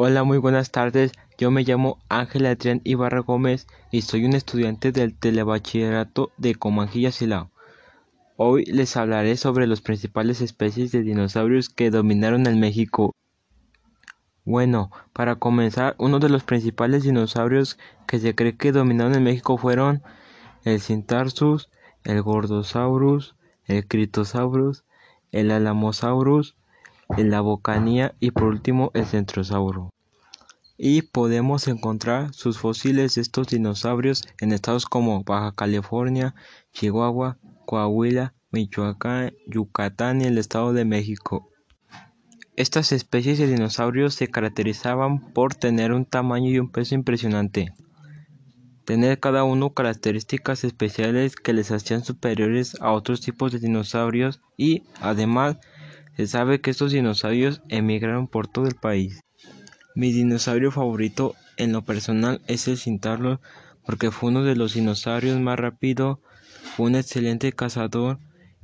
Hola, muy buenas tardes. Yo me llamo Ángel Adrián Ibarra Gómez y soy un estudiante del Telebachillerato de Comanjilla Silao. Hoy les hablaré sobre las principales especies de dinosaurios que dominaron el México. Bueno, para comenzar, uno de los principales dinosaurios que se cree que dominaron el México fueron el Cintarsus, el Gordosaurus, el Critosaurus, el Alamosaurus, la bocanía y por último el centrosauro. Y podemos encontrar sus fósiles de estos dinosaurios en estados como Baja California, Chihuahua, Coahuila, Michoacán, Yucatán y el Estado de México. Estas especies de dinosaurios se caracterizaban por tener un tamaño y un peso impresionante, tener cada uno características especiales que les hacían superiores a otros tipos de dinosaurios y, además, se sabe que estos dinosaurios emigraron por todo el país. Mi dinosaurio favorito en lo personal es el Cintarlo porque fue uno de los dinosaurios más rápido, fue un excelente cazador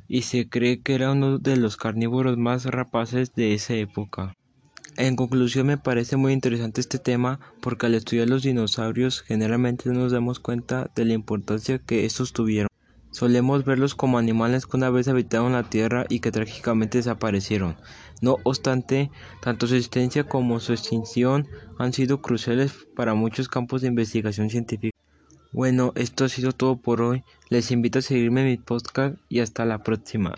y se cree que era uno de los carnívoros más rapaces de esa época. En conclusión me parece muy interesante este tema porque al estudiar los dinosaurios generalmente nos damos cuenta de la importancia que estos tuvieron. Solemos verlos como animales que una vez habitaron la Tierra y que trágicamente desaparecieron. No obstante, tanto su existencia como su extinción han sido cruciales para muchos campos de investigación científica. Bueno, esto ha sido todo por hoy. Les invito a seguirme en mi podcast y hasta la próxima.